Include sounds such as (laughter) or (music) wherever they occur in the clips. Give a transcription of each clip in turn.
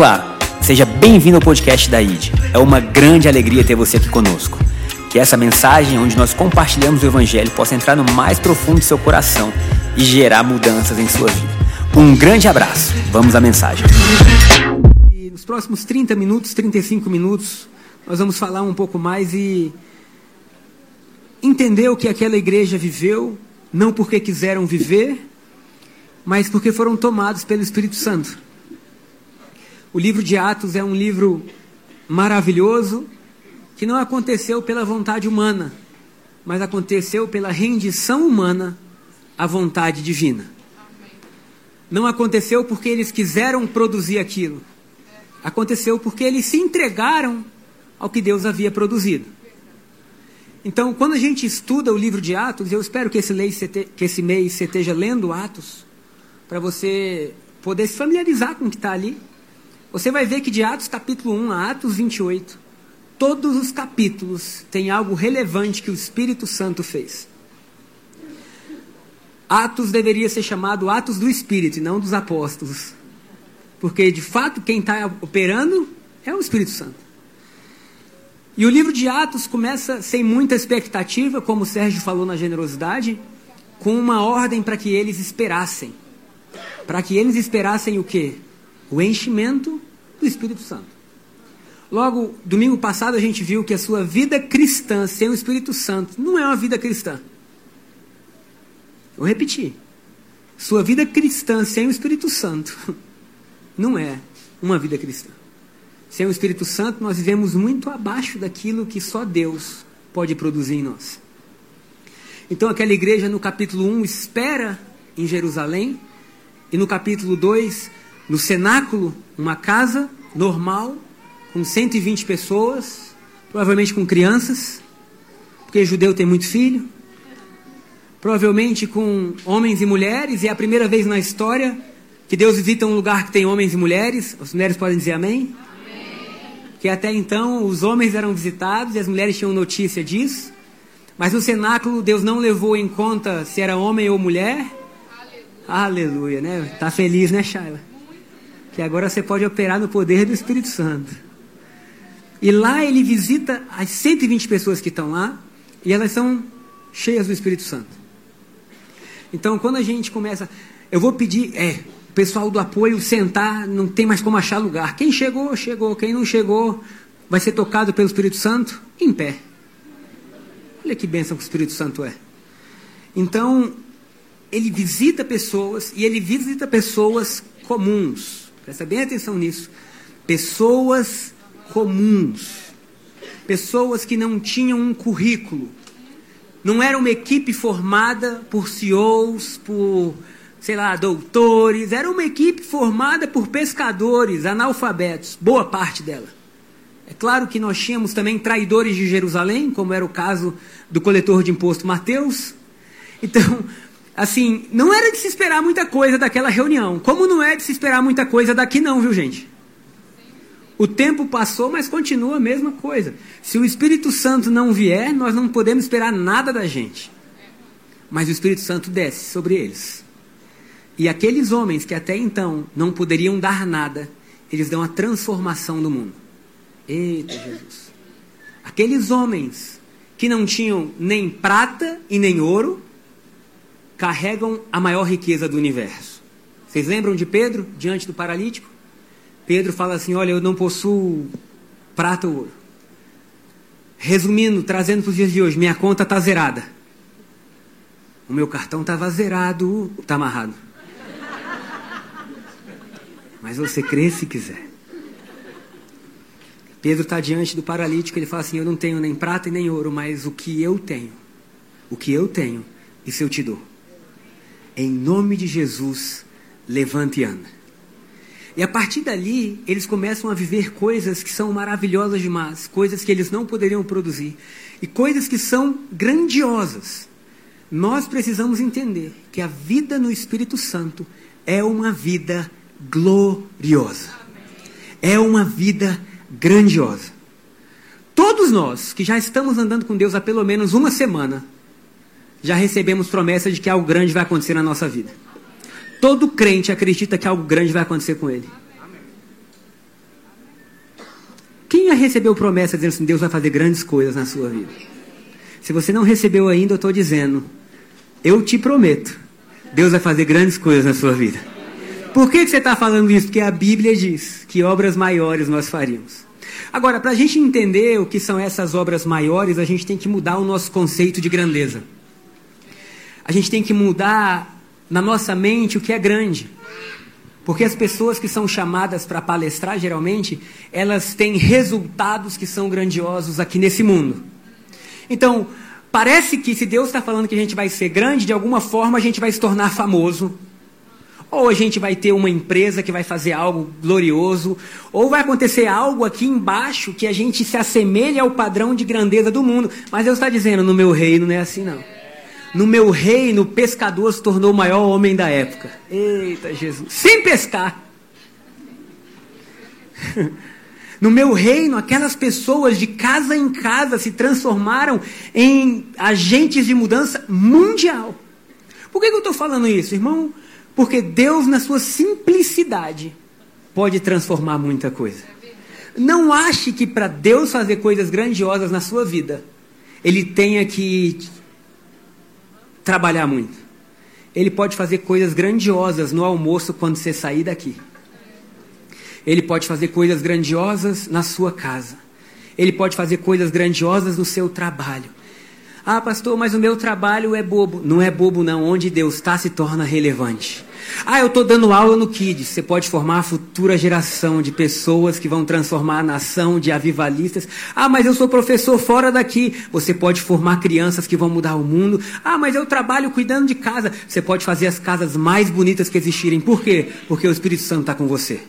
Olá, seja bem-vindo ao podcast da ID. É uma grande alegria ter você aqui conosco. Que essa mensagem, onde nós compartilhamos o Evangelho, possa entrar no mais profundo do seu coração e gerar mudanças em sua vida. Um grande abraço. Vamos à mensagem. E nos próximos 30 minutos, 35 minutos, nós vamos falar um pouco mais e entender o que aquela igreja viveu, não porque quiseram viver, mas porque foram tomados pelo Espírito Santo. O livro de Atos é um livro maravilhoso que não aconteceu pela vontade humana, mas aconteceu pela rendição humana à vontade divina. Não aconteceu porque eles quiseram produzir aquilo. Aconteceu porque eles se entregaram ao que Deus havia produzido. Então, quando a gente estuda o livro de Atos, eu espero que esse, que esse mês você esteja lendo Atos, para você poder se familiarizar com o que está ali você vai ver que de Atos capítulo 1 a Atos 28, todos os capítulos têm algo relevante que o Espírito Santo fez. Atos deveria ser chamado Atos do Espírito e não dos apóstolos. Porque, de fato, quem está operando é o Espírito Santo. E o livro de Atos começa sem muita expectativa, como o Sérgio falou na generosidade, com uma ordem para que eles esperassem. Para que eles esperassem o quê? O enchimento do Espírito Santo. Logo, domingo passado a gente viu que a sua vida cristã sem o Espírito Santo não é uma vida cristã. Vou repetir. Sua vida cristã sem o Espírito Santo (laughs) não é uma vida cristã. Sem o Espírito Santo, nós vivemos muito abaixo daquilo que só Deus pode produzir em nós. Então, aquela igreja no capítulo 1 espera em Jerusalém, e no capítulo 2 no cenáculo, uma casa normal, com 120 pessoas, provavelmente com crianças, porque judeu tem muito filho, provavelmente com homens e mulheres, e é a primeira vez na história que Deus visita um lugar que tem homens e mulheres. As mulheres podem dizer amém? amém. Que até então os homens eram visitados e as mulheres tinham notícia disso. Mas no cenáculo Deus não levou em conta se era homem ou mulher. Aleluia, Aleluia né? Tá feliz, né, Shaila? Que agora você pode operar no poder do Espírito Santo. E lá ele visita as 120 pessoas que estão lá e elas são cheias do Espírito Santo. Então, quando a gente começa, eu vou pedir, é, o pessoal do apoio sentar, não tem mais como achar lugar. Quem chegou, chegou. Quem não chegou, vai ser tocado pelo Espírito Santo em pé. Olha que bênção que o Espírito Santo é. Então, ele visita pessoas e ele visita pessoas comuns. Presta bem atenção nisso. Pessoas comuns. Pessoas que não tinham um currículo. Não era uma equipe formada por CEOs, por, sei lá, doutores. Era uma equipe formada por pescadores, analfabetos. Boa parte dela. É claro que nós tínhamos também traidores de Jerusalém, como era o caso do coletor de imposto Mateus. Então, assim, não era de se esperar muita coisa daquela reunião. Como não é de se esperar muita coisa daqui, não, viu, gente? O tempo passou, mas continua a mesma coisa. Se o Espírito Santo não vier, nós não podemos esperar nada da gente. Mas o Espírito Santo desce sobre eles. E aqueles homens que até então não poderiam dar nada, eles dão a transformação do mundo. Eita Jesus. Aqueles homens que não tinham nem prata e nem ouro, carregam a maior riqueza do universo. Vocês lembram de Pedro diante do paralítico? Pedro fala assim: Olha, eu não possuo prata ou ouro. Resumindo, trazendo para os dias de hoje, minha conta está zerada. O meu cartão estava zerado, está amarrado. Mas você crê se quiser. Pedro está diante do paralítico, ele fala assim: Eu não tenho nem prata e nem ouro, mas o que eu tenho, o que eu tenho, isso eu te dou em nome de Jesus, levante e anda. E a partir dali, eles começam a viver coisas que são maravilhosas demais, coisas que eles não poderiam produzir, e coisas que são grandiosas. Nós precisamos entender que a vida no Espírito Santo é uma vida gloriosa. É uma vida grandiosa. Todos nós que já estamos andando com Deus há pelo menos uma semana, já recebemos promessa de que algo grande vai acontecer na nossa vida. Todo crente acredita que algo grande vai acontecer com ele. Quem já recebeu promessa dizendo assim, Deus vai fazer grandes coisas na sua vida? Se você não recebeu ainda, eu estou dizendo, eu te prometo, Deus vai fazer grandes coisas na sua vida. Por que, que você está falando isso? Porque a Bíblia diz que obras maiores nós faríamos. Agora, para a gente entender o que são essas obras maiores, a gente tem que mudar o nosso conceito de grandeza. A gente tem que mudar na nossa mente o que é grande. Porque as pessoas que são chamadas para palestrar, geralmente, elas têm resultados que são grandiosos aqui nesse mundo. Então, parece que se Deus está falando que a gente vai ser grande, de alguma forma a gente vai se tornar famoso, ou a gente vai ter uma empresa que vai fazer algo glorioso, ou vai acontecer algo aqui embaixo que a gente se assemelha ao padrão de grandeza do mundo. Mas Deus está dizendo: no meu reino não é assim, não. No meu reino, o pescador se tornou o maior homem da época. Eita Jesus! Sem pescar! (laughs) No meu reino, aquelas pessoas de casa em casa se transformaram em agentes de mudança mundial. Por que, que eu estou falando isso, irmão? Porque Deus, na sua simplicidade, pode transformar muita coisa. Não ache que para Deus fazer coisas grandiosas na sua vida, Ele tenha que trabalhar muito. Ele pode fazer coisas grandiosas no almoço quando você sair daqui. Ele pode fazer coisas grandiosas na sua casa. Ele pode fazer coisas grandiosas no seu trabalho. Ah, pastor, mas o meu trabalho é bobo. Não é bobo, não. Onde Deus está se torna relevante. Ah, eu estou dando aula no Kids. Você pode formar a futura geração de pessoas que vão transformar a nação de avivalistas. Ah, mas eu sou professor fora daqui. Você pode formar crianças que vão mudar o mundo. Ah, mas eu trabalho cuidando de casa. Você pode fazer as casas mais bonitas que existirem. Por quê? Porque o Espírito Santo está com você.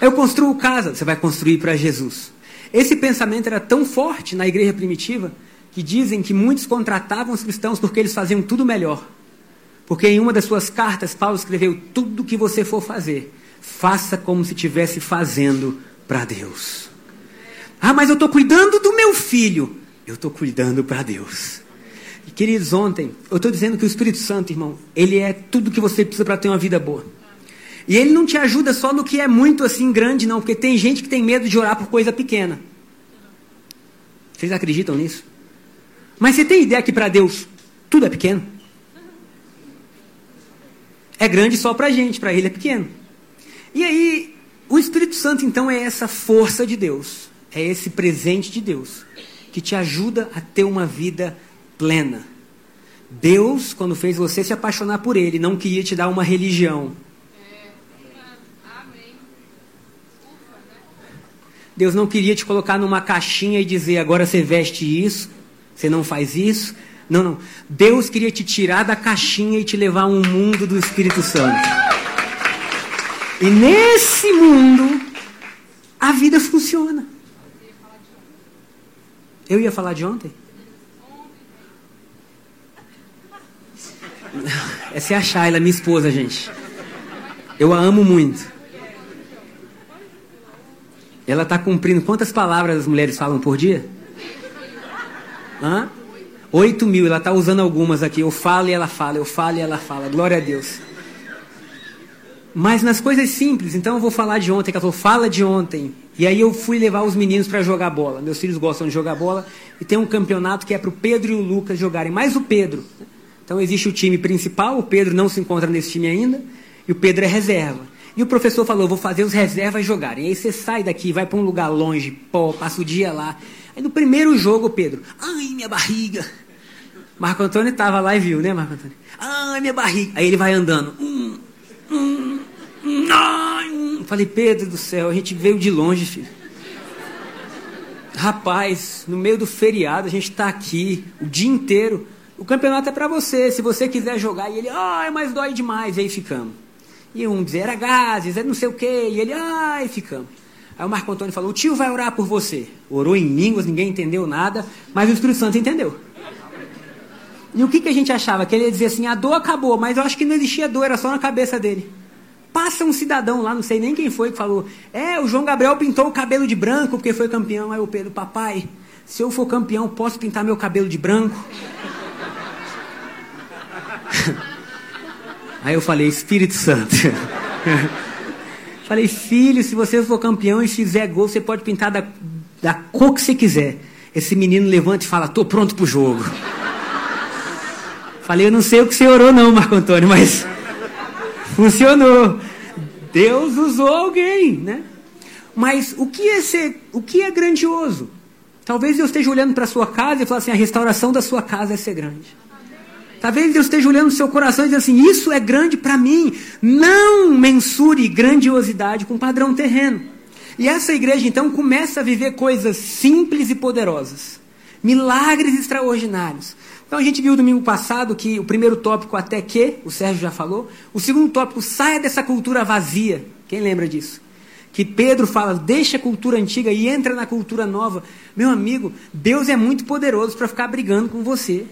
Eu construo casa. Você vai construir para Jesus. Esse pensamento era tão forte na igreja primitiva que dizem que muitos contratavam os cristãos porque eles faziam tudo melhor. Porque em uma das suas cartas, Paulo escreveu: tudo que você for fazer, faça como se estivesse fazendo para Deus. Ah, mas eu estou cuidando do meu filho. Eu estou cuidando para Deus. E, queridos, ontem, eu estou dizendo que o Espírito Santo, irmão, ele é tudo que você precisa para ter uma vida boa. E ele não te ajuda só no que é muito assim grande, não, porque tem gente que tem medo de orar por coisa pequena. Vocês acreditam nisso? Mas você tem ideia que para Deus tudo é pequeno? é grande só para a gente, para ele é pequeno. E aí, o Espírito Santo então é essa força de Deus, é esse presente de Deus, que te ajuda a ter uma vida plena. Deus, quando fez você se apaixonar por Ele, não queria te dar uma religião. Deus não queria te colocar numa caixinha e dizer agora você veste isso, você não faz isso, não, não. Deus queria te tirar da caixinha e te levar a um mundo do Espírito Santo. E nesse mundo, a vida funciona. Eu ia falar de ontem? (laughs) Essa é a Shayla, minha esposa, gente. Eu a amo muito. Ela está cumprindo. Quantas palavras as mulheres falam por dia? Hã? 8 mil, ela está usando algumas aqui. Eu falo e ela fala, eu falo e ela fala. Glória a Deus. Mas nas coisas simples, então eu vou falar de ontem, que ela falou, fala de ontem. E aí eu fui levar os meninos para jogar bola. Meus filhos gostam de jogar bola. E tem um campeonato que é para o Pedro e o Lucas jogarem, mais o Pedro. Então existe o time principal, o Pedro não se encontra nesse time ainda, e o Pedro é reserva. E o professor falou, vou fazer os reservas jogarem. E aí você sai daqui, vai para um lugar longe, pô, passa o dia lá. Aí no primeiro jogo, Pedro, ai, minha barriga. Marco Antônio estava lá e viu, né, Marco Antônio? Ai, minha barriga. Aí ele vai andando. Hum, hum, hum, ai, hum. Falei, Pedro do céu, a gente veio de longe, filho. Rapaz, no meio do feriado, a gente está aqui o dia inteiro. O campeonato é para você, se você quiser jogar. E ele, ai, mas dói demais. E aí ficamos. E um dizia, era gases, era não sei o quê. E ele, ai, ficamos. Aí o Marco Antônio falou: o tio vai orar por você. Orou em línguas, ninguém entendeu nada, mas o Espírito Santo entendeu. E o que, que a gente achava? Que ele ia dizer assim: a dor acabou, mas eu acho que não existia dor, era só na cabeça dele. Passa um cidadão lá, não sei nem quem foi, que falou: É, o João Gabriel pintou o cabelo de branco porque foi campeão. Aí o Pedro, papai, se eu for campeão, posso pintar meu cabelo de branco? (laughs) Aí eu falei: Espírito Santo. (laughs) Falei, filho, se você for campeão e fizer gol, você pode pintar da, da cor que você quiser. Esse menino levanta e fala: Tô pronto pro jogo. Falei, eu não sei o que você orou, não, Marco Antônio, mas funcionou. Deus usou alguém, né? Mas o que é ser, o que é grandioso? Talvez Deus esteja olhando para a sua casa e falar assim: a restauração da sua casa é ser grande. Talvez Deus esteja olhando no seu coração e diz assim: Isso é grande para mim. Não mensure grandiosidade com padrão terreno. E essa igreja então começa a viver coisas simples e poderosas, milagres extraordinários. Então a gente viu domingo passado que o primeiro tópico, até que, o Sérgio já falou. O segundo tópico, saia dessa cultura vazia. Quem lembra disso? que Pedro fala, deixa a cultura antiga e entra na cultura nova. Meu amigo, Deus é muito poderoso para ficar brigando com você.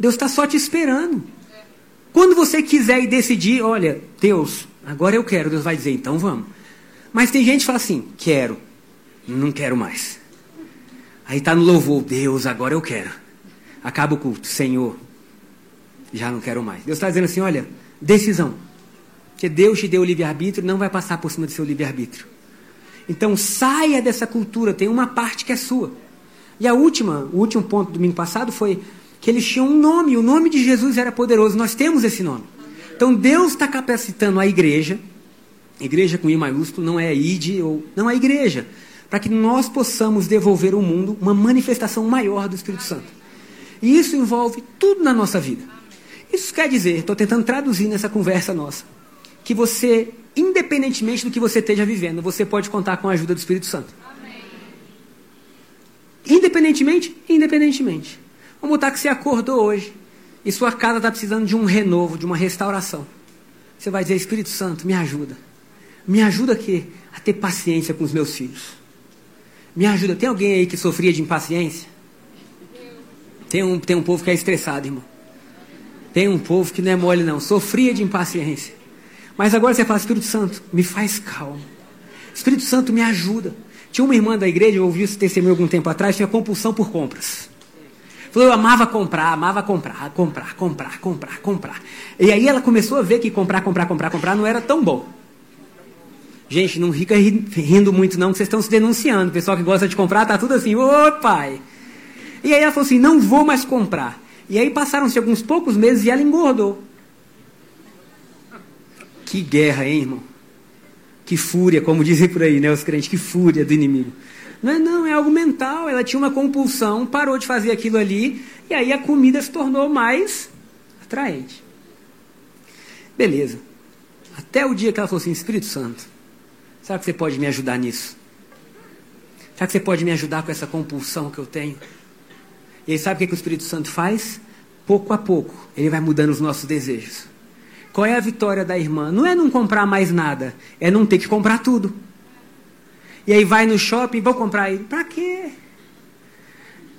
Deus está só te esperando. Quando você quiser e decidir, olha, Deus, agora eu quero, Deus vai dizer, então vamos. Mas tem gente que fala assim, quero, não quero mais. Aí está no louvor, Deus, agora eu quero. Acaba o culto, Senhor, já não quero mais. Deus está dizendo assim, olha, decisão. Porque Deus te deu o livre-arbítrio, não vai passar por cima do seu livre-arbítrio. Então saia dessa cultura, tem uma parte que é sua. E a última, o último ponto do domingo passado foi que eles tinham um nome, o nome de Jesus era poderoso, nós temos esse nome. Então Deus está capacitando a igreja, igreja com I maiúsculo, não é a ID, ou, não é igreja, para que nós possamos devolver ao mundo uma manifestação maior do Espírito Santo. E isso envolve tudo na nossa vida. Isso quer dizer, estou tentando traduzir nessa conversa nossa que você, independentemente do que você esteja vivendo, você pode contar com a ajuda do Espírito Santo. Amém. Independentemente, independentemente. Vamos botar que você acordou hoje e sua casa está precisando de um renovo, de uma restauração. Você vai dizer, Espírito Santo, me ajuda. Me ajuda aqui a ter paciência com os meus filhos. Me ajuda. Tem alguém aí que sofria de impaciência? Tem um, tem um povo que é estressado, irmão. Tem um povo que não é mole, não. Sofria de impaciência. Mas agora você fala, Espírito Santo, me faz calmo. Espírito Santo, me ajuda. Tinha uma irmã da igreja, eu ouvi esse testemunho algum tempo atrás, tinha compulsão por compras. Falou, eu amava comprar, amava comprar, comprar, comprar, comprar, comprar. E aí ela começou a ver que comprar, comprar, comprar, comprar não era tão bom. Gente, não fica rindo muito não, que vocês estão se denunciando. O pessoal que gosta de comprar tá tudo assim, ô pai. E aí ela falou assim, não vou mais comprar. E aí passaram-se alguns poucos meses e ela engordou. Que guerra, hein, irmão? Que fúria, como dizem por aí, né, os crentes, que fúria do inimigo. Não é, não, é algo mental. Ela tinha uma compulsão, parou de fazer aquilo ali, e aí a comida se tornou mais atraente. Beleza. Até o dia que ela falou assim: Espírito Santo, será que você pode me ajudar nisso? Será que você pode me ajudar com essa compulsão que eu tenho? E aí, sabe o que, que o Espírito Santo faz? Pouco a pouco, ele vai mudando os nossos desejos. Qual é a vitória da irmã? Não é não comprar mais nada, é não ter que comprar tudo. E aí vai no shopping, vou comprar ele. Para quê?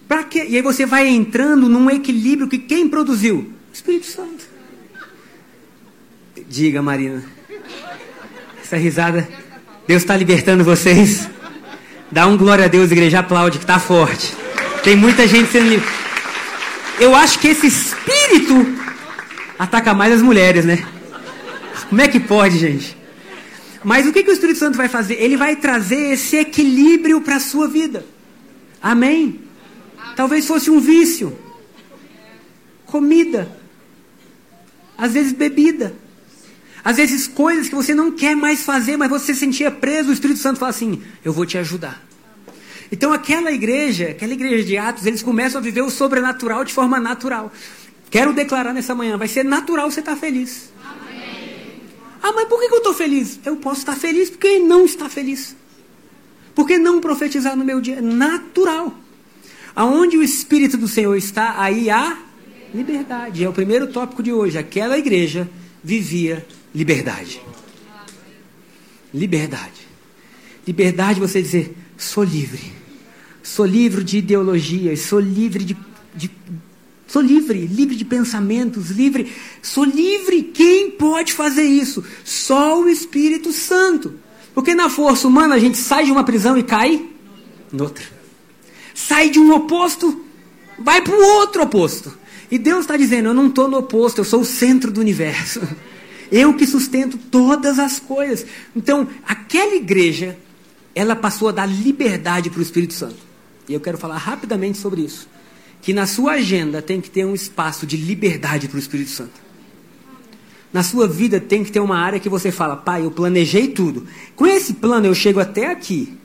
Para quê? E aí você vai entrando num equilíbrio que quem produziu? O Espírito Santo. Diga, Marina. Essa risada. Deus está libertando vocês. Dá um glória a Deus, igreja, aplaude, que está forte. Tem muita gente sendo. Eu acho que esse espírito ataca mais as mulheres, né? Como é que pode, gente? Mas o que, que o Espírito Santo vai fazer? Ele vai trazer esse equilíbrio para a sua vida. Amém? Talvez fosse um vício. Comida. Às vezes bebida. Às vezes coisas que você não quer mais fazer, mas você sentia preso, o Espírito Santo fala assim: Eu vou te ajudar. Então aquela igreja, aquela igreja de Atos, eles começam a viver o sobrenatural de forma natural. Quero declarar nessa manhã, vai ser natural você estar feliz. Ah, mas por que eu estou feliz? Eu posso estar feliz porque não está feliz. Por que não profetizar no meu dia? Natural. Aonde o Espírito do Senhor está, aí há liberdade. É o primeiro tópico de hoje. Aquela igreja vivia liberdade. Liberdade. Liberdade você dizer, sou livre. Sou livre de ideologias, sou livre de, de Sou livre, livre de pensamentos, livre. Sou livre. Quem pode fazer isso? Só o Espírito Santo. Porque na força humana a gente sai de uma prisão e cai noutra. Sai de um oposto, vai para o outro oposto. E Deus está dizendo: Eu não estou no oposto, eu sou o centro do universo. (laughs) Eu que sustento todas as coisas. Então, aquela igreja ela passou a dar liberdade para o Espírito Santo. E eu quero falar rapidamente sobre isso. Que na sua agenda tem que ter um espaço de liberdade para o Espírito Santo. Na sua vida tem que ter uma área que você fala, pai, eu planejei tudo. Com esse plano eu chego até aqui,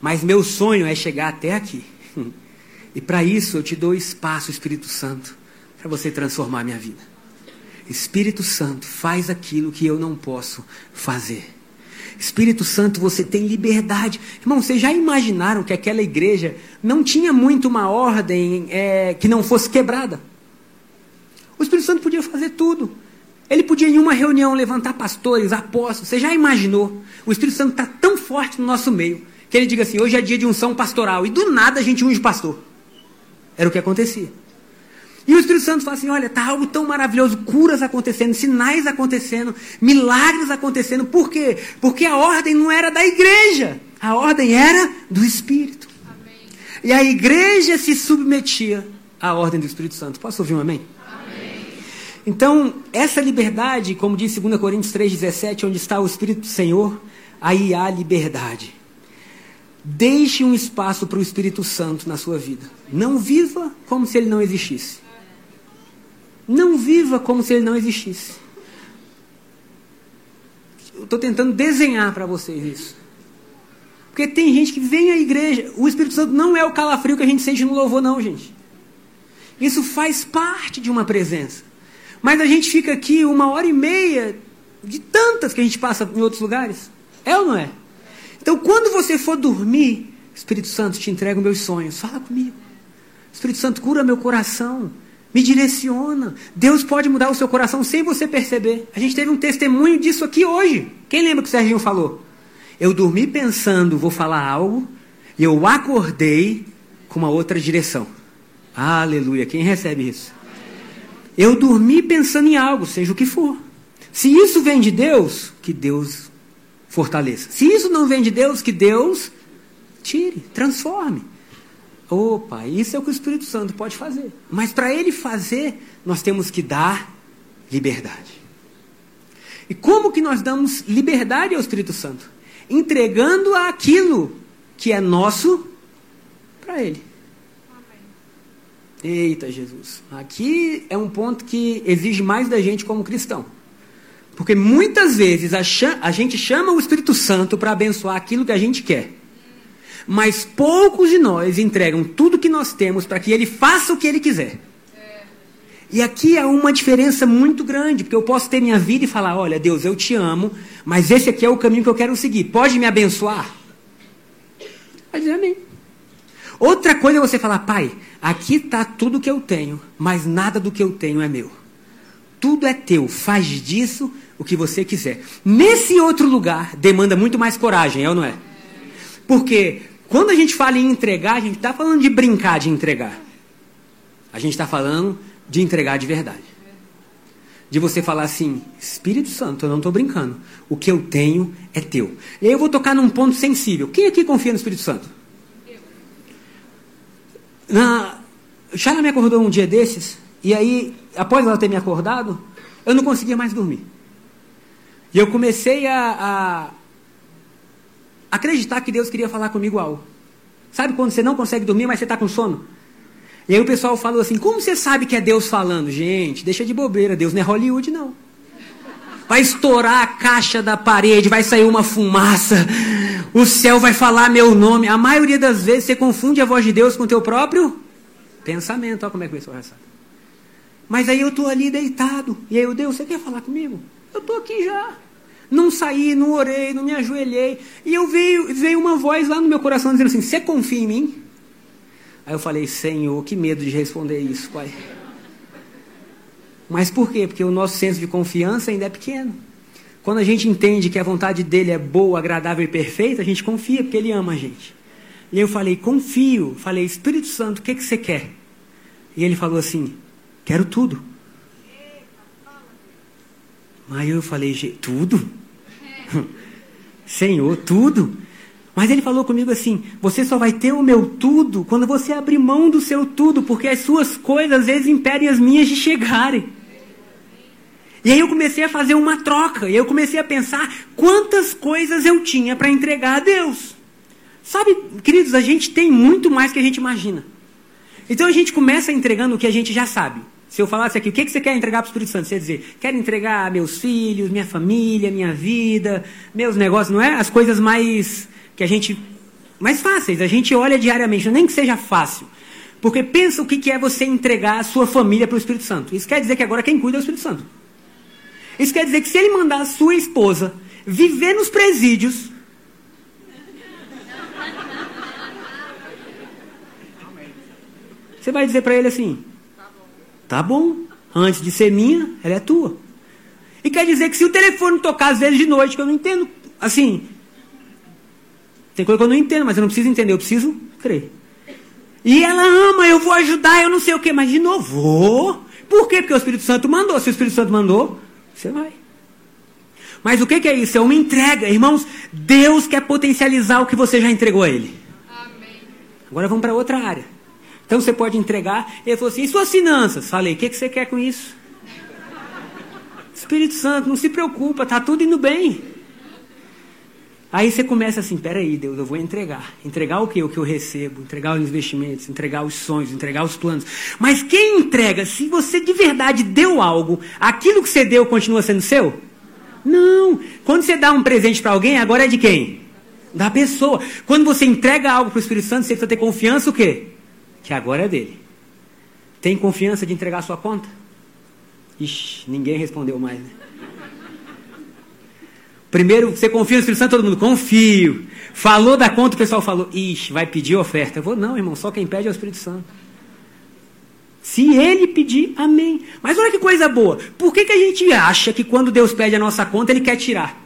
mas meu sonho é chegar até aqui. (laughs) E para isso eu te dou espaço, Espírito Santo, para você transformar minha vida. Espírito Santo, faz aquilo que eu não posso fazer. Espírito Santo, você tem liberdade. Irmão, vocês já imaginaram que aquela igreja não tinha muito uma ordem é, que não fosse quebrada? O Espírito Santo podia fazer tudo. Ele podia, em uma reunião, levantar pastores, apóstolos. Você já imaginou? O Espírito Santo está tão forte no nosso meio que ele diga assim: hoje é dia de unção pastoral. E do nada a gente unge pastor. Era o que acontecia. E o Espírito Santo fala assim: olha, está algo tão maravilhoso, curas acontecendo, sinais acontecendo, milagres acontecendo. Por quê? Porque a ordem não era da igreja, a ordem era do Espírito. Amém. E a igreja se submetia à ordem do Espírito Santo. Posso ouvir um amém? amém. Então, essa liberdade, como diz 2 Coríntios 3,17, onde está o Espírito do Senhor, aí há liberdade. Deixe um espaço para o Espírito Santo na sua vida. Não viva como se ele não existisse. Não viva como se ele não existisse. Eu estou tentando desenhar para vocês isso. Porque tem gente que vem à igreja. O Espírito Santo não é o calafrio que a gente sente no louvor, não, gente. Isso faz parte de uma presença. Mas a gente fica aqui uma hora e meia de tantas que a gente passa em outros lugares. É ou não é? Então, quando você for dormir, Espírito Santo, te entrega os meus sonhos. Fala comigo. Espírito Santo, cura meu coração. Me direciona. Deus pode mudar o seu coração sem você perceber. A gente teve um testemunho disso aqui hoje. Quem lembra que o Serginho falou? Eu dormi pensando, vou falar algo, e eu acordei com uma outra direção. Aleluia. Quem recebe isso? Eu dormi pensando em algo, seja o que for. Se isso vem de Deus, que Deus fortaleça. Se isso não vem de Deus, que Deus tire, transforme. Opa, isso é o que o Espírito Santo pode fazer. Mas para ele fazer, nós temos que dar liberdade. E como que nós damos liberdade ao Espírito Santo? Entregando aquilo que é nosso para ele. Eita Jesus, aqui é um ponto que exige mais da gente como cristão. Porque muitas vezes a, a gente chama o Espírito Santo para abençoar aquilo que a gente quer. Mas poucos de nós entregam tudo que nós temos para que ele faça o que ele quiser. E aqui é uma diferença muito grande, porque eu posso ter minha vida e falar: olha, Deus, eu te amo, mas esse aqui é o caminho que eu quero seguir. Pode me abençoar? Vai dizer amém. Outra coisa é você falar: pai, aqui está tudo que eu tenho, mas nada do que eu tenho é meu. Tudo é teu, faz disso o que você quiser. Nesse outro lugar, demanda muito mais coragem, é ou não é? Porque quando a gente fala em entregar, a gente está falando de brincar de entregar. A gente está falando de entregar de verdade. De você falar assim, Espírito Santo, eu não estou brincando. O que eu tenho é teu. E aí eu vou tocar num ponto sensível. Quem aqui confia no Espírito Santo? Na, Shana me acordou um dia desses e aí, após ela ter me acordado, eu não conseguia mais dormir. E eu comecei a, a acreditar que Deus queria falar comigo algo. Sabe quando você não consegue dormir, mas você está com sono? E aí o pessoal falou assim: como você sabe que é Deus falando? Gente, deixa de bobeira, Deus não é Hollywood, não. Vai estourar a caixa da parede, vai sair uma fumaça, o céu vai falar meu nome. A maioria das vezes você confunde a voz de Deus com o teu próprio pensamento. Olha como é que o pessoal sabe. Mas aí eu estou ali deitado. E aí eu, Deus, você quer falar comigo? Eu estou aqui já. Não saí, não orei, não me ajoelhei. E eu veio, veio uma voz lá no meu coração dizendo assim: Você confia em mim? Aí eu falei: Senhor, que medo de responder isso, Pai. Mas por quê? Porque o nosso senso de confiança ainda é pequeno. Quando a gente entende que a vontade dele é boa, agradável e perfeita, a gente confia porque ele ama a gente. E eu falei: Confio. Falei: Espírito Santo, o que, que você quer? E ele falou assim: Quero tudo. Aí eu falei, tudo? (laughs) Senhor, tudo? Mas ele falou comigo assim: você só vai ter o meu tudo quando você abrir mão do seu tudo, porque as suas coisas às vezes impedem as minhas de chegarem. E aí eu comecei a fazer uma troca, e eu comecei a pensar quantas coisas eu tinha para entregar a Deus. Sabe, queridos, a gente tem muito mais que a gente imagina. Então a gente começa entregando o que a gente já sabe. Se eu falasse aqui, o que você quer entregar para o Espírito Santo? Você ia dizer, quero entregar meus filhos, minha família, minha vida, meus negócios, não é? As coisas mais que a gente mais fáceis, a gente olha diariamente, nem que seja fácil. Porque pensa o que é você entregar a sua família para o Espírito Santo. Isso quer dizer que agora quem cuida é o Espírito Santo. Isso quer dizer que se ele mandar a sua esposa viver nos presídios, você vai dizer para ele assim: Tá bom, antes de ser minha, ela é tua. E quer dizer que se o telefone tocar às vezes de noite, que eu não entendo, assim, tem coisa que eu não entendo, mas eu não preciso entender, eu preciso crer. E ela ama, eu vou ajudar, eu não sei o que, mas de novo, vou. Por quê? Porque o Espírito Santo mandou. Se o Espírito Santo mandou, você vai. Mas o que, é isso? É uma entrega. Irmãos, Deus quer potencializar o que você já entregou a Ele. Amém. Agora vamos para outra área. Então você pode entregar. Ele falou assim: e suas finanças? Falei: o que, que você quer com isso? Espírito Santo, não se preocupa, está tudo indo bem. Aí você começa assim: peraí, Deus, eu vou entregar. Entregar o que? O que eu recebo, entregar os investimentos, entregar os sonhos, entregar os planos. Mas quem entrega, se você de verdade deu algo, aquilo que você deu continua sendo seu? Não. Quando você dá um presente para alguém, agora é de quem? Da pessoa. Quando você entrega algo para o Espírito Santo, você precisa ter confiança o quê? Que agora é dele. Tem confiança de entregar sua conta? Ixi, ninguém respondeu mais, né? Primeiro, você confia no Espírito Santo, todo mundo, confio. Falou da conta, o pessoal falou, ixi, vai pedir oferta. Eu vou, não, irmão, só quem pede é o Espírito Santo. Se ele pedir, amém. Mas olha que coisa boa. Por que, que a gente acha que quando Deus pede a nossa conta, ele quer tirar?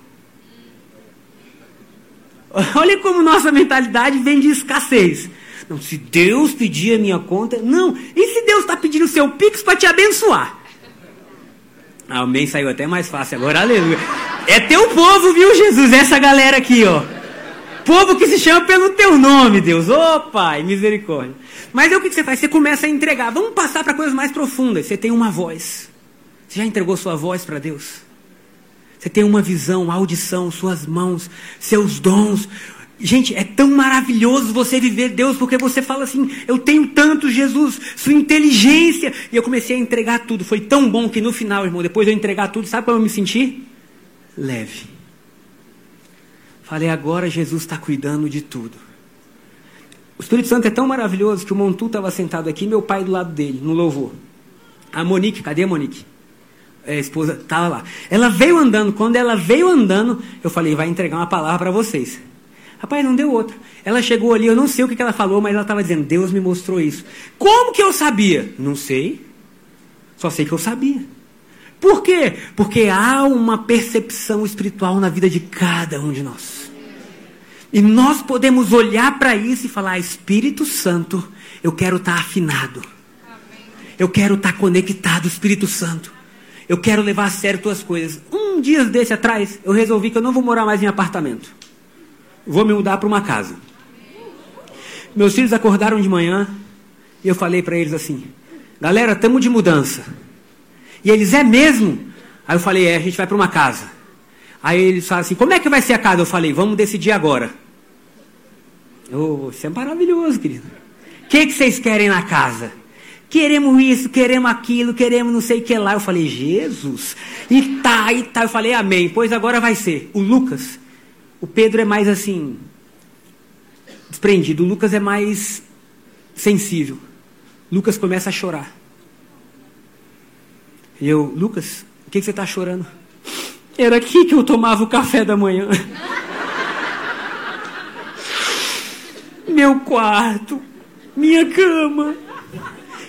Olha como nossa mentalidade vem de escassez. Não, se Deus pedir a minha conta. Não. E se Deus está pedindo o seu Pix para te abençoar? Amém, saiu até mais fácil agora, aleluia. É teu povo, viu, Jesus? Essa galera aqui, ó. Povo que se chama pelo teu nome, Deus. Ô, oh, Pai, misericórdia. Mas é o que você faz? Você começa a entregar. Vamos passar para coisas mais profundas. Você tem uma voz. Você já entregou sua voz para Deus? Você tem uma visão, audição, suas mãos, seus dons. Gente, é tão maravilhoso você viver Deus, porque você fala assim: eu tenho tanto, Jesus, sua inteligência. E eu comecei a entregar tudo. Foi tão bom que no final, irmão, depois de eu entregar tudo, sabe como eu me senti? Leve. Falei, agora Jesus está cuidando de tudo. O Espírito Santo é tão maravilhoso que o Montu estava sentado aqui, meu pai do lado dele, no louvor. A Monique, cadê a Monique? É, a esposa estava lá. Ela veio andando. Quando ela veio andando, eu falei, vai entregar uma palavra para vocês. Rapaz, não deu outra. Ela chegou ali, eu não sei o que ela falou, mas ela estava dizendo: Deus me mostrou isso. Como que eu sabia? Não sei. Só sei que eu sabia. Por quê? Porque há uma percepção espiritual na vida de cada um de nós. E nós podemos olhar para isso e falar: Espírito Santo, eu quero estar tá afinado. Eu quero estar tá conectado, Espírito Santo. Eu quero levar a sério tuas coisas. Um dia desse atrás, eu resolvi que eu não vou morar mais em apartamento vou me mudar para uma casa. Meus filhos acordaram de manhã e eu falei para eles assim: galera, estamos de mudança. E eles, é mesmo? Aí eu falei: é, a gente vai para uma casa. Aí eles falaram assim: como é que vai ser a casa? Eu falei: vamos decidir agora. Oh, isso é maravilhoso, querido. O que, que vocês querem na casa? Queremos isso, queremos aquilo, queremos não sei o que lá. Eu falei, Jesus. E tá, e tá. Eu falei, amém. Pois agora vai ser. O Lucas o Pedro é mais assim, desprendido. O Lucas é mais sensível. Lucas começa a chorar. E eu, Lucas, o que, que você está chorando? Era aqui que eu tomava o café da manhã. Meu quarto, minha cama.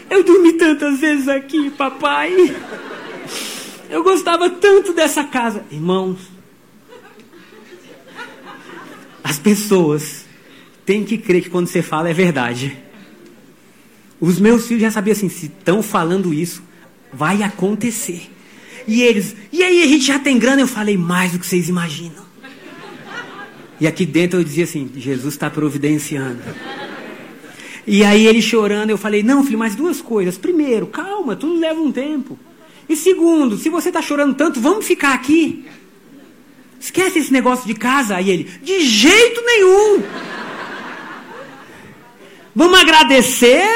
Eu dormi tantas vezes aqui, papai. Eu gostava tanto dessa casa. Irmãos, as pessoas têm que crer que quando você fala é verdade. Os meus filhos já sabiam assim: se estão falando isso, vai acontecer. E eles, e aí a gente já tem grana? Eu falei mais do que vocês imaginam. E aqui dentro eu dizia assim: Jesus está providenciando. E aí ele chorando, eu falei: não, filho, mais duas coisas. Primeiro, calma, tudo leva um tempo. E segundo, se você está chorando tanto, vamos ficar aqui. Esquece esse negócio de casa. Aí ele, de jeito nenhum. Vamos agradecer,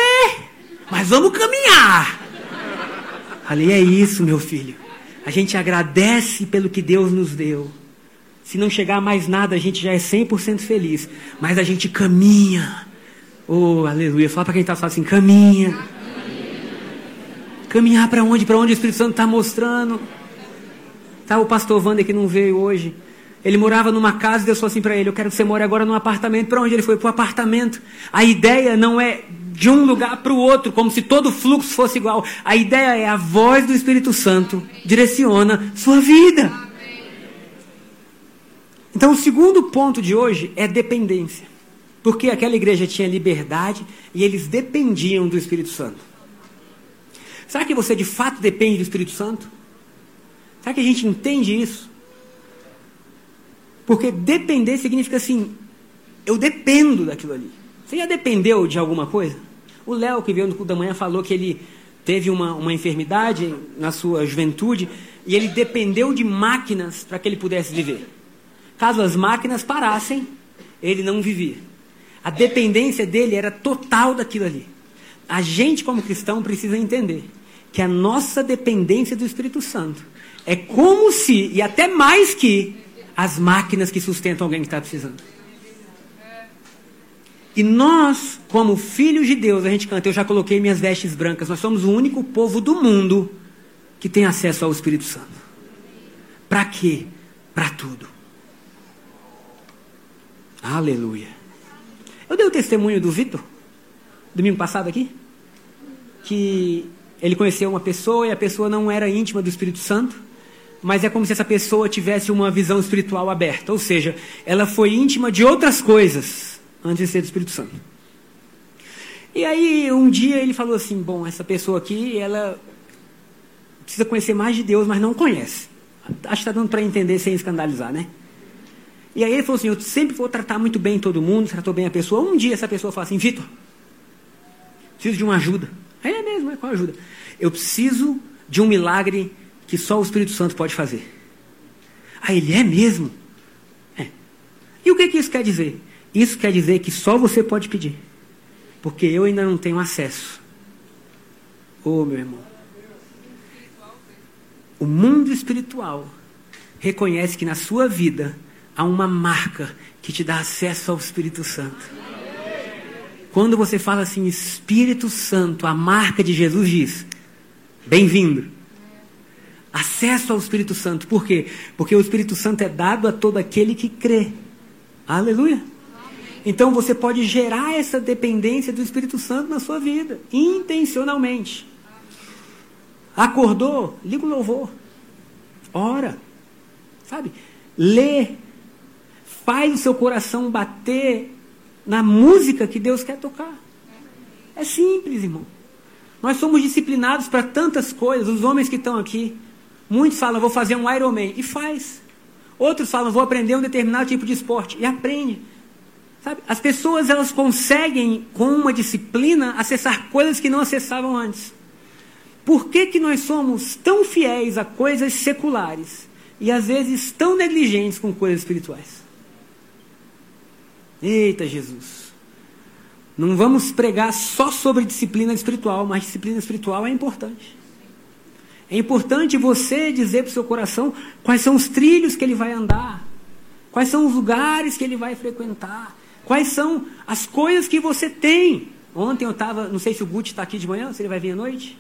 mas vamos caminhar. Falei, é isso, meu filho. A gente agradece pelo que Deus nos deu. Se não chegar mais nada, a gente já é 100% feliz. Mas a gente caminha. Oh, aleluia. Fala para quem está assim, caminha. Caminhar para onde? Para onde o Espírito Santo está mostrando. Tá o pastor Wander que não veio hoje. Ele morava numa casa e Deus falou assim para ele: Eu quero que você more agora num apartamento. Para onde ele foi? Para o apartamento. A ideia não é de um lugar para o outro, como se todo fluxo fosse igual. A ideia é a voz do Espírito Santo direciona sua vida. Então, o segundo ponto de hoje é dependência. Porque aquela igreja tinha liberdade e eles dependiam do Espírito Santo. Será que você de fato depende do Espírito Santo? Será que a gente entende isso? Porque depender significa assim, eu dependo daquilo ali. Você já dependeu de alguma coisa? O Léo, que veio no culto da manhã, falou que ele teve uma, uma enfermidade na sua juventude e ele dependeu de máquinas para que ele pudesse viver. Caso as máquinas parassem, ele não vivia. A dependência dele era total daquilo ali. A gente, como cristão, precisa entender que a nossa dependência do Espírito Santo é como se, e até mais que, as máquinas que sustentam alguém que está precisando. E nós, como filhos de Deus, a gente canta, eu já coloquei minhas vestes brancas, nós somos o único povo do mundo que tem acesso ao Espírito Santo. Para quê? Para tudo. Aleluia. Eu dei o testemunho do Vitor, domingo passado aqui, que ele conheceu uma pessoa e a pessoa não era íntima do Espírito Santo mas é como se essa pessoa tivesse uma visão espiritual aberta, ou seja, ela foi íntima de outras coisas antes de ser do Espírito Santo. E aí um dia ele falou assim: bom, essa pessoa aqui, ela precisa conhecer mais de Deus, mas não conhece. Acho que está dando para entender sem escandalizar, né? E aí ele falou assim: eu sempre vou tratar muito bem todo mundo, tratou bem a pessoa. Um dia essa pessoa fala assim: Vitor, preciso de uma ajuda. Aí é mesmo, é qual ajuda? Eu preciso de um milagre que só o Espírito Santo pode fazer. Ah, ele é mesmo? É. E o que, que isso quer dizer? Isso quer dizer que só você pode pedir. Porque eu ainda não tenho acesso. Ô oh, meu irmão. O mundo espiritual reconhece que na sua vida há uma marca que te dá acesso ao Espírito Santo. Quando você fala assim, Espírito Santo, a marca de Jesus diz: Bem-vindo acesso ao Espírito Santo. Por quê? Porque o Espírito Santo é dado a todo aquele que crê. Aleluia. Então você pode gerar essa dependência do Espírito Santo na sua vida, intencionalmente. Acordou? Liga o louvor. Ora. Sabe? Lê. Faz o seu coração bater na música que Deus quer tocar. É simples, irmão. Nós somos disciplinados para tantas coisas, os homens que estão aqui. Muitos falam, vou fazer um Ironman, e faz. Outros falam, vou aprender um determinado tipo de esporte, e aprende. Sabe? As pessoas elas conseguem, com uma disciplina, acessar coisas que não acessavam antes. Por que, que nós somos tão fiéis a coisas seculares e às vezes tão negligentes com coisas espirituais? Eita Jesus! Não vamos pregar só sobre disciplina espiritual, mas disciplina espiritual é importante. É importante você dizer para o seu coração quais são os trilhos que ele vai andar, quais são os lugares que ele vai frequentar, quais são as coisas que você tem. Ontem eu estava, não sei se o Guti está aqui de manhã, se ele vai vir à noite.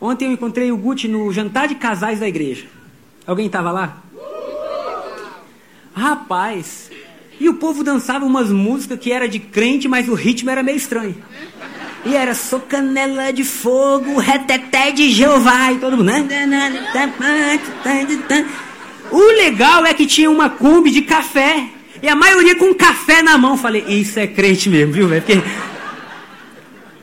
Ontem eu encontrei o Guti no jantar de casais da igreja. Alguém estava lá? Rapaz, e o povo dançava umas músicas que era de crente, mas o ritmo era meio estranho. E era sou canela de fogo, reteté de Jeová. E todo mundo. O legal é que tinha uma Kombi de café. E a maioria com café na mão. Falei, isso é crente mesmo, viu, velho? Porque...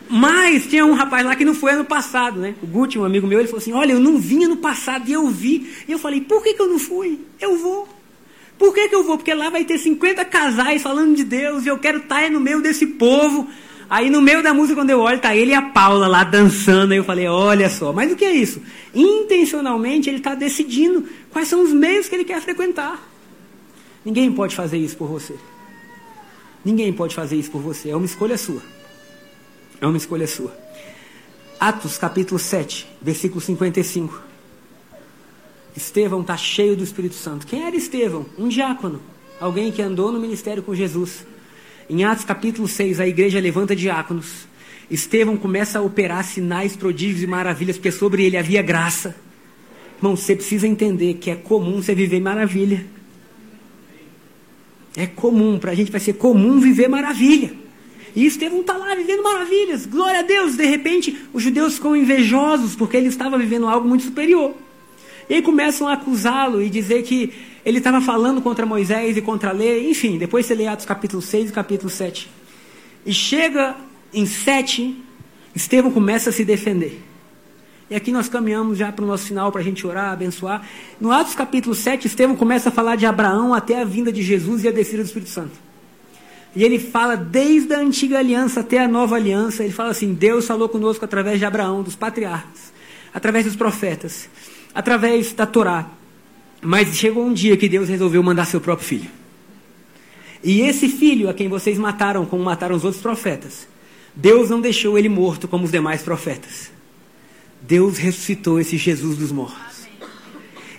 Mas tinha um rapaz lá que não foi ano passado, né? O Guti, um amigo meu, ele falou assim: Olha, eu não vim ano passado e eu vi. E eu falei: Por que, que eu não fui? Eu vou. Por que, que eu vou? Porque lá vai ter 50 casais falando de Deus e eu quero estar no meio desse povo. Aí no meio da música, quando eu olho, tá ele e a Paula lá dançando. Aí eu falei, olha só. Mas o que é isso? Intencionalmente ele está decidindo quais são os meios que ele quer frequentar. Ninguém pode fazer isso por você. Ninguém pode fazer isso por você. É uma escolha sua. É uma escolha sua. Atos capítulo 7, versículo 55. Estevão está cheio do Espírito Santo. Quem era Estevão? Um diácono. Alguém que andou no ministério com Jesus. Em Atos capítulo 6, a igreja levanta diáconos. Estevão começa a operar sinais, prodígios e maravilhas, porque sobre ele havia graça. Irmão, você precisa entender que é comum você viver maravilha. É comum, para a gente vai ser comum viver maravilha. E Estevão está lá vivendo maravilhas, glória a Deus. De repente, os judeus ficam invejosos porque ele estava vivendo algo muito superior. E aí começam a acusá-lo e dizer que ele estava falando contra Moisés e contra a lei. Enfim, depois você lê Atos capítulo 6 e capítulo 7. E chega em 7, Estevão começa a se defender. E aqui nós caminhamos já para o nosso final para a gente orar, abençoar. No Atos capítulo 7, Estevão começa a falar de Abraão até a vinda de Jesus e a descida do Espírito Santo. E ele fala desde a antiga aliança até a nova aliança. Ele fala assim: Deus falou conosco através de Abraão, dos patriarcas, através dos profetas, através da Torá. Mas chegou um dia que Deus resolveu mandar seu próprio filho. E esse filho, a quem vocês mataram, como mataram os outros profetas, Deus não deixou ele morto como os demais profetas. Deus ressuscitou esse Jesus dos mortos.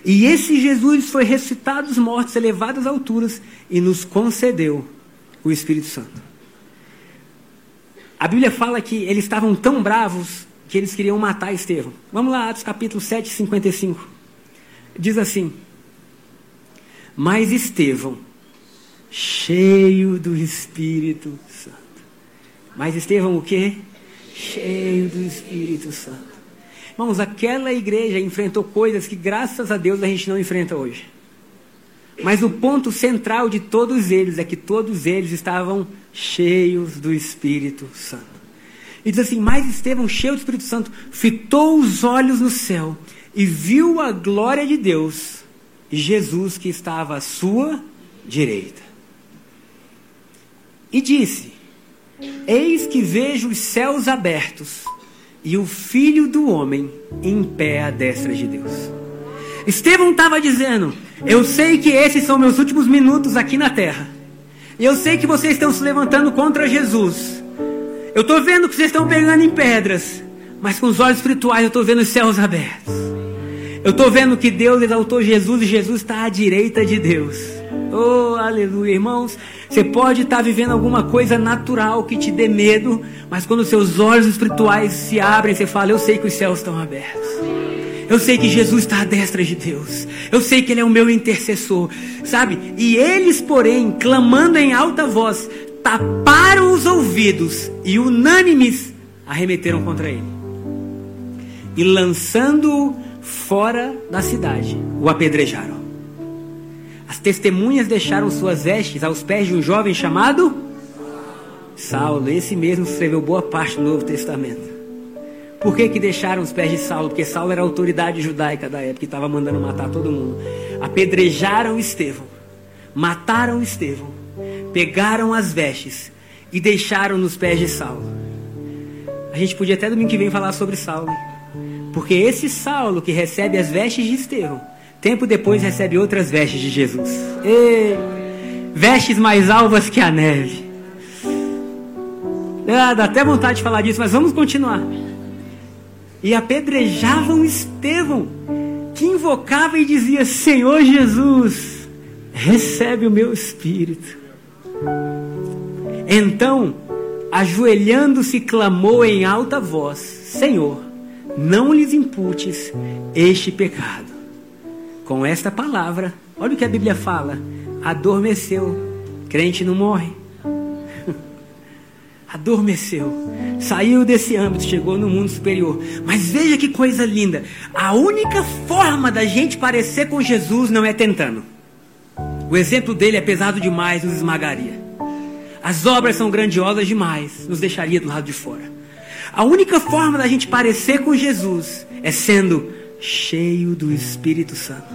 E esse Jesus foi ressuscitado dos mortos, elevado às alturas e nos concedeu o Espírito Santo. A Bíblia fala que eles estavam tão bravos que eles queriam matar Estevão. Vamos lá, Atos capítulo 7, 55. Diz assim: Mas Estevão, cheio do Espírito Santo. Mas Estevão o quê? Cheio do Espírito Santo. Irmãos, aquela igreja enfrentou coisas que, graças a Deus, a gente não enfrenta hoje. Mas o ponto central de todos eles é que todos eles estavam cheios do Espírito Santo. E diz assim: Mas Estevão, cheio do Espírito Santo, fitou os olhos no céu e viu a glória de Deus Jesus que estava à sua direita. E disse: Eis que vejo os céus abertos e o filho do homem em pé à destra de Deus. Estevão estava dizendo: Eu sei que esses são meus últimos minutos aqui na terra. Eu sei que vocês estão se levantando contra Jesus. Eu estou vendo que vocês estão pegando em pedras. Mas com os olhos espirituais eu estou vendo os céus abertos. Eu estou vendo que Deus exaltou Jesus e Jesus está à direita de Deus. Oh, aleluia, irmãos. Você pode estar vivendo alguma coisa natural que te dê medo, mas quando seus olhos espirituais se abrem, você fala: Eu sei que os céus estão abertos. Eu sei que Jesus está à destra de Deus. Eu sei que Ele é o meu intercessor. Sabe? E eles, porém, clamando em alta voz, taparam os ouvidos e, unânimes, arremeteram contra ele. E lançando-o fora da cidade, o apedrejaram. As testemunhas deixaram suas vestes aos pés de um jovem chamado Saulo. Esse mesmo escreveu boa parte do Novo Testamento. Por que, que deixaram os pés de Saulo? Porque Saulo era a autoridade judaica da época e estava mandando matar todo mundo. Apedrejaram Estevão, mataram Estevão, pegaram as vestes e deixaram nos pés de Saulo. A gente podia até domingo que vem falar sobre Saulo. Porque esse Saulo que recebe as vestes de Estevão Tempo depois recebe outras vestes de Jesus. Ei, vestes mais alvas que a neve. Ah, dá até vontade de falar disso, mas vamos continuar. E apedrejavam Estevão, que invocava e dizia: Senhor Jesus, recebe o meu espírito. Então, ajoelhando-se, clamou em alta voz: Senhor, não lhes imputes este pecado com esta palavra, olha o que a Bíblia fala: adormeceu. Crente não morre. (laughs) adormeceu. Saiu desse âmbito, chegou no mundo superior. Mas veja que coisa linda. A única forma da gente parecer com Jesus não é tentando. O exemplo dele é pesado demais, nos esmagaria. As obras são grandiosas demais, nos deixaria do lado de fora. A única forma da gente parecer com Jesus é sendo cheio do Espírito Santo.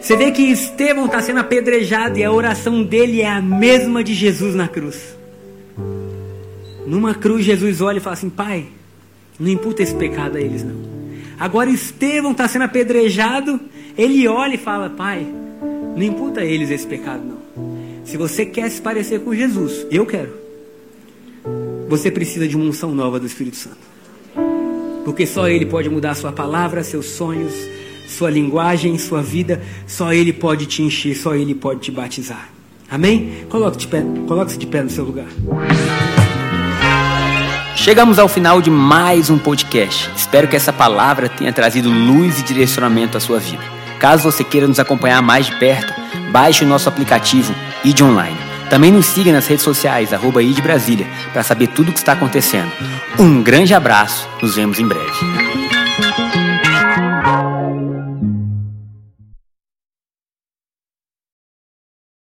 Você vê que Estevão está sendo apedrejado e a oração dele é a mesma de Jesus na cruz. Numa cruz, Jesus olha e fala assim: Pai, não imputa esse pecado a eles, não. Agora, Estevão está sendo apedrejado, ele olha e fala: Pai, não imputa a eles esse pecado, não. Se você quer se parecer com Jesus, eu quero. Você precisa de uma unção nova do Espírito Santo. Porque só Ele pode mudar sua palavra, seus sonhos, sua linguagem, sua vida. Só Ele pode te encher, só Ele pode te batizar. Amém? Coloque-se de, pé, coloque de pé no seu lugar. Chegamos ao final de mais um podcast. Espero que essa palavra tenha trazido luz e direcionamento à sua vida. Caso você queira nos acompanhar mais de perto, baixe o nosso aplicativo ID Online. Também nos siga nas redes sociais, arroba ID Brasília, para saber tudo o que está acontecendo. Um grande abraço, nos vemos em breve.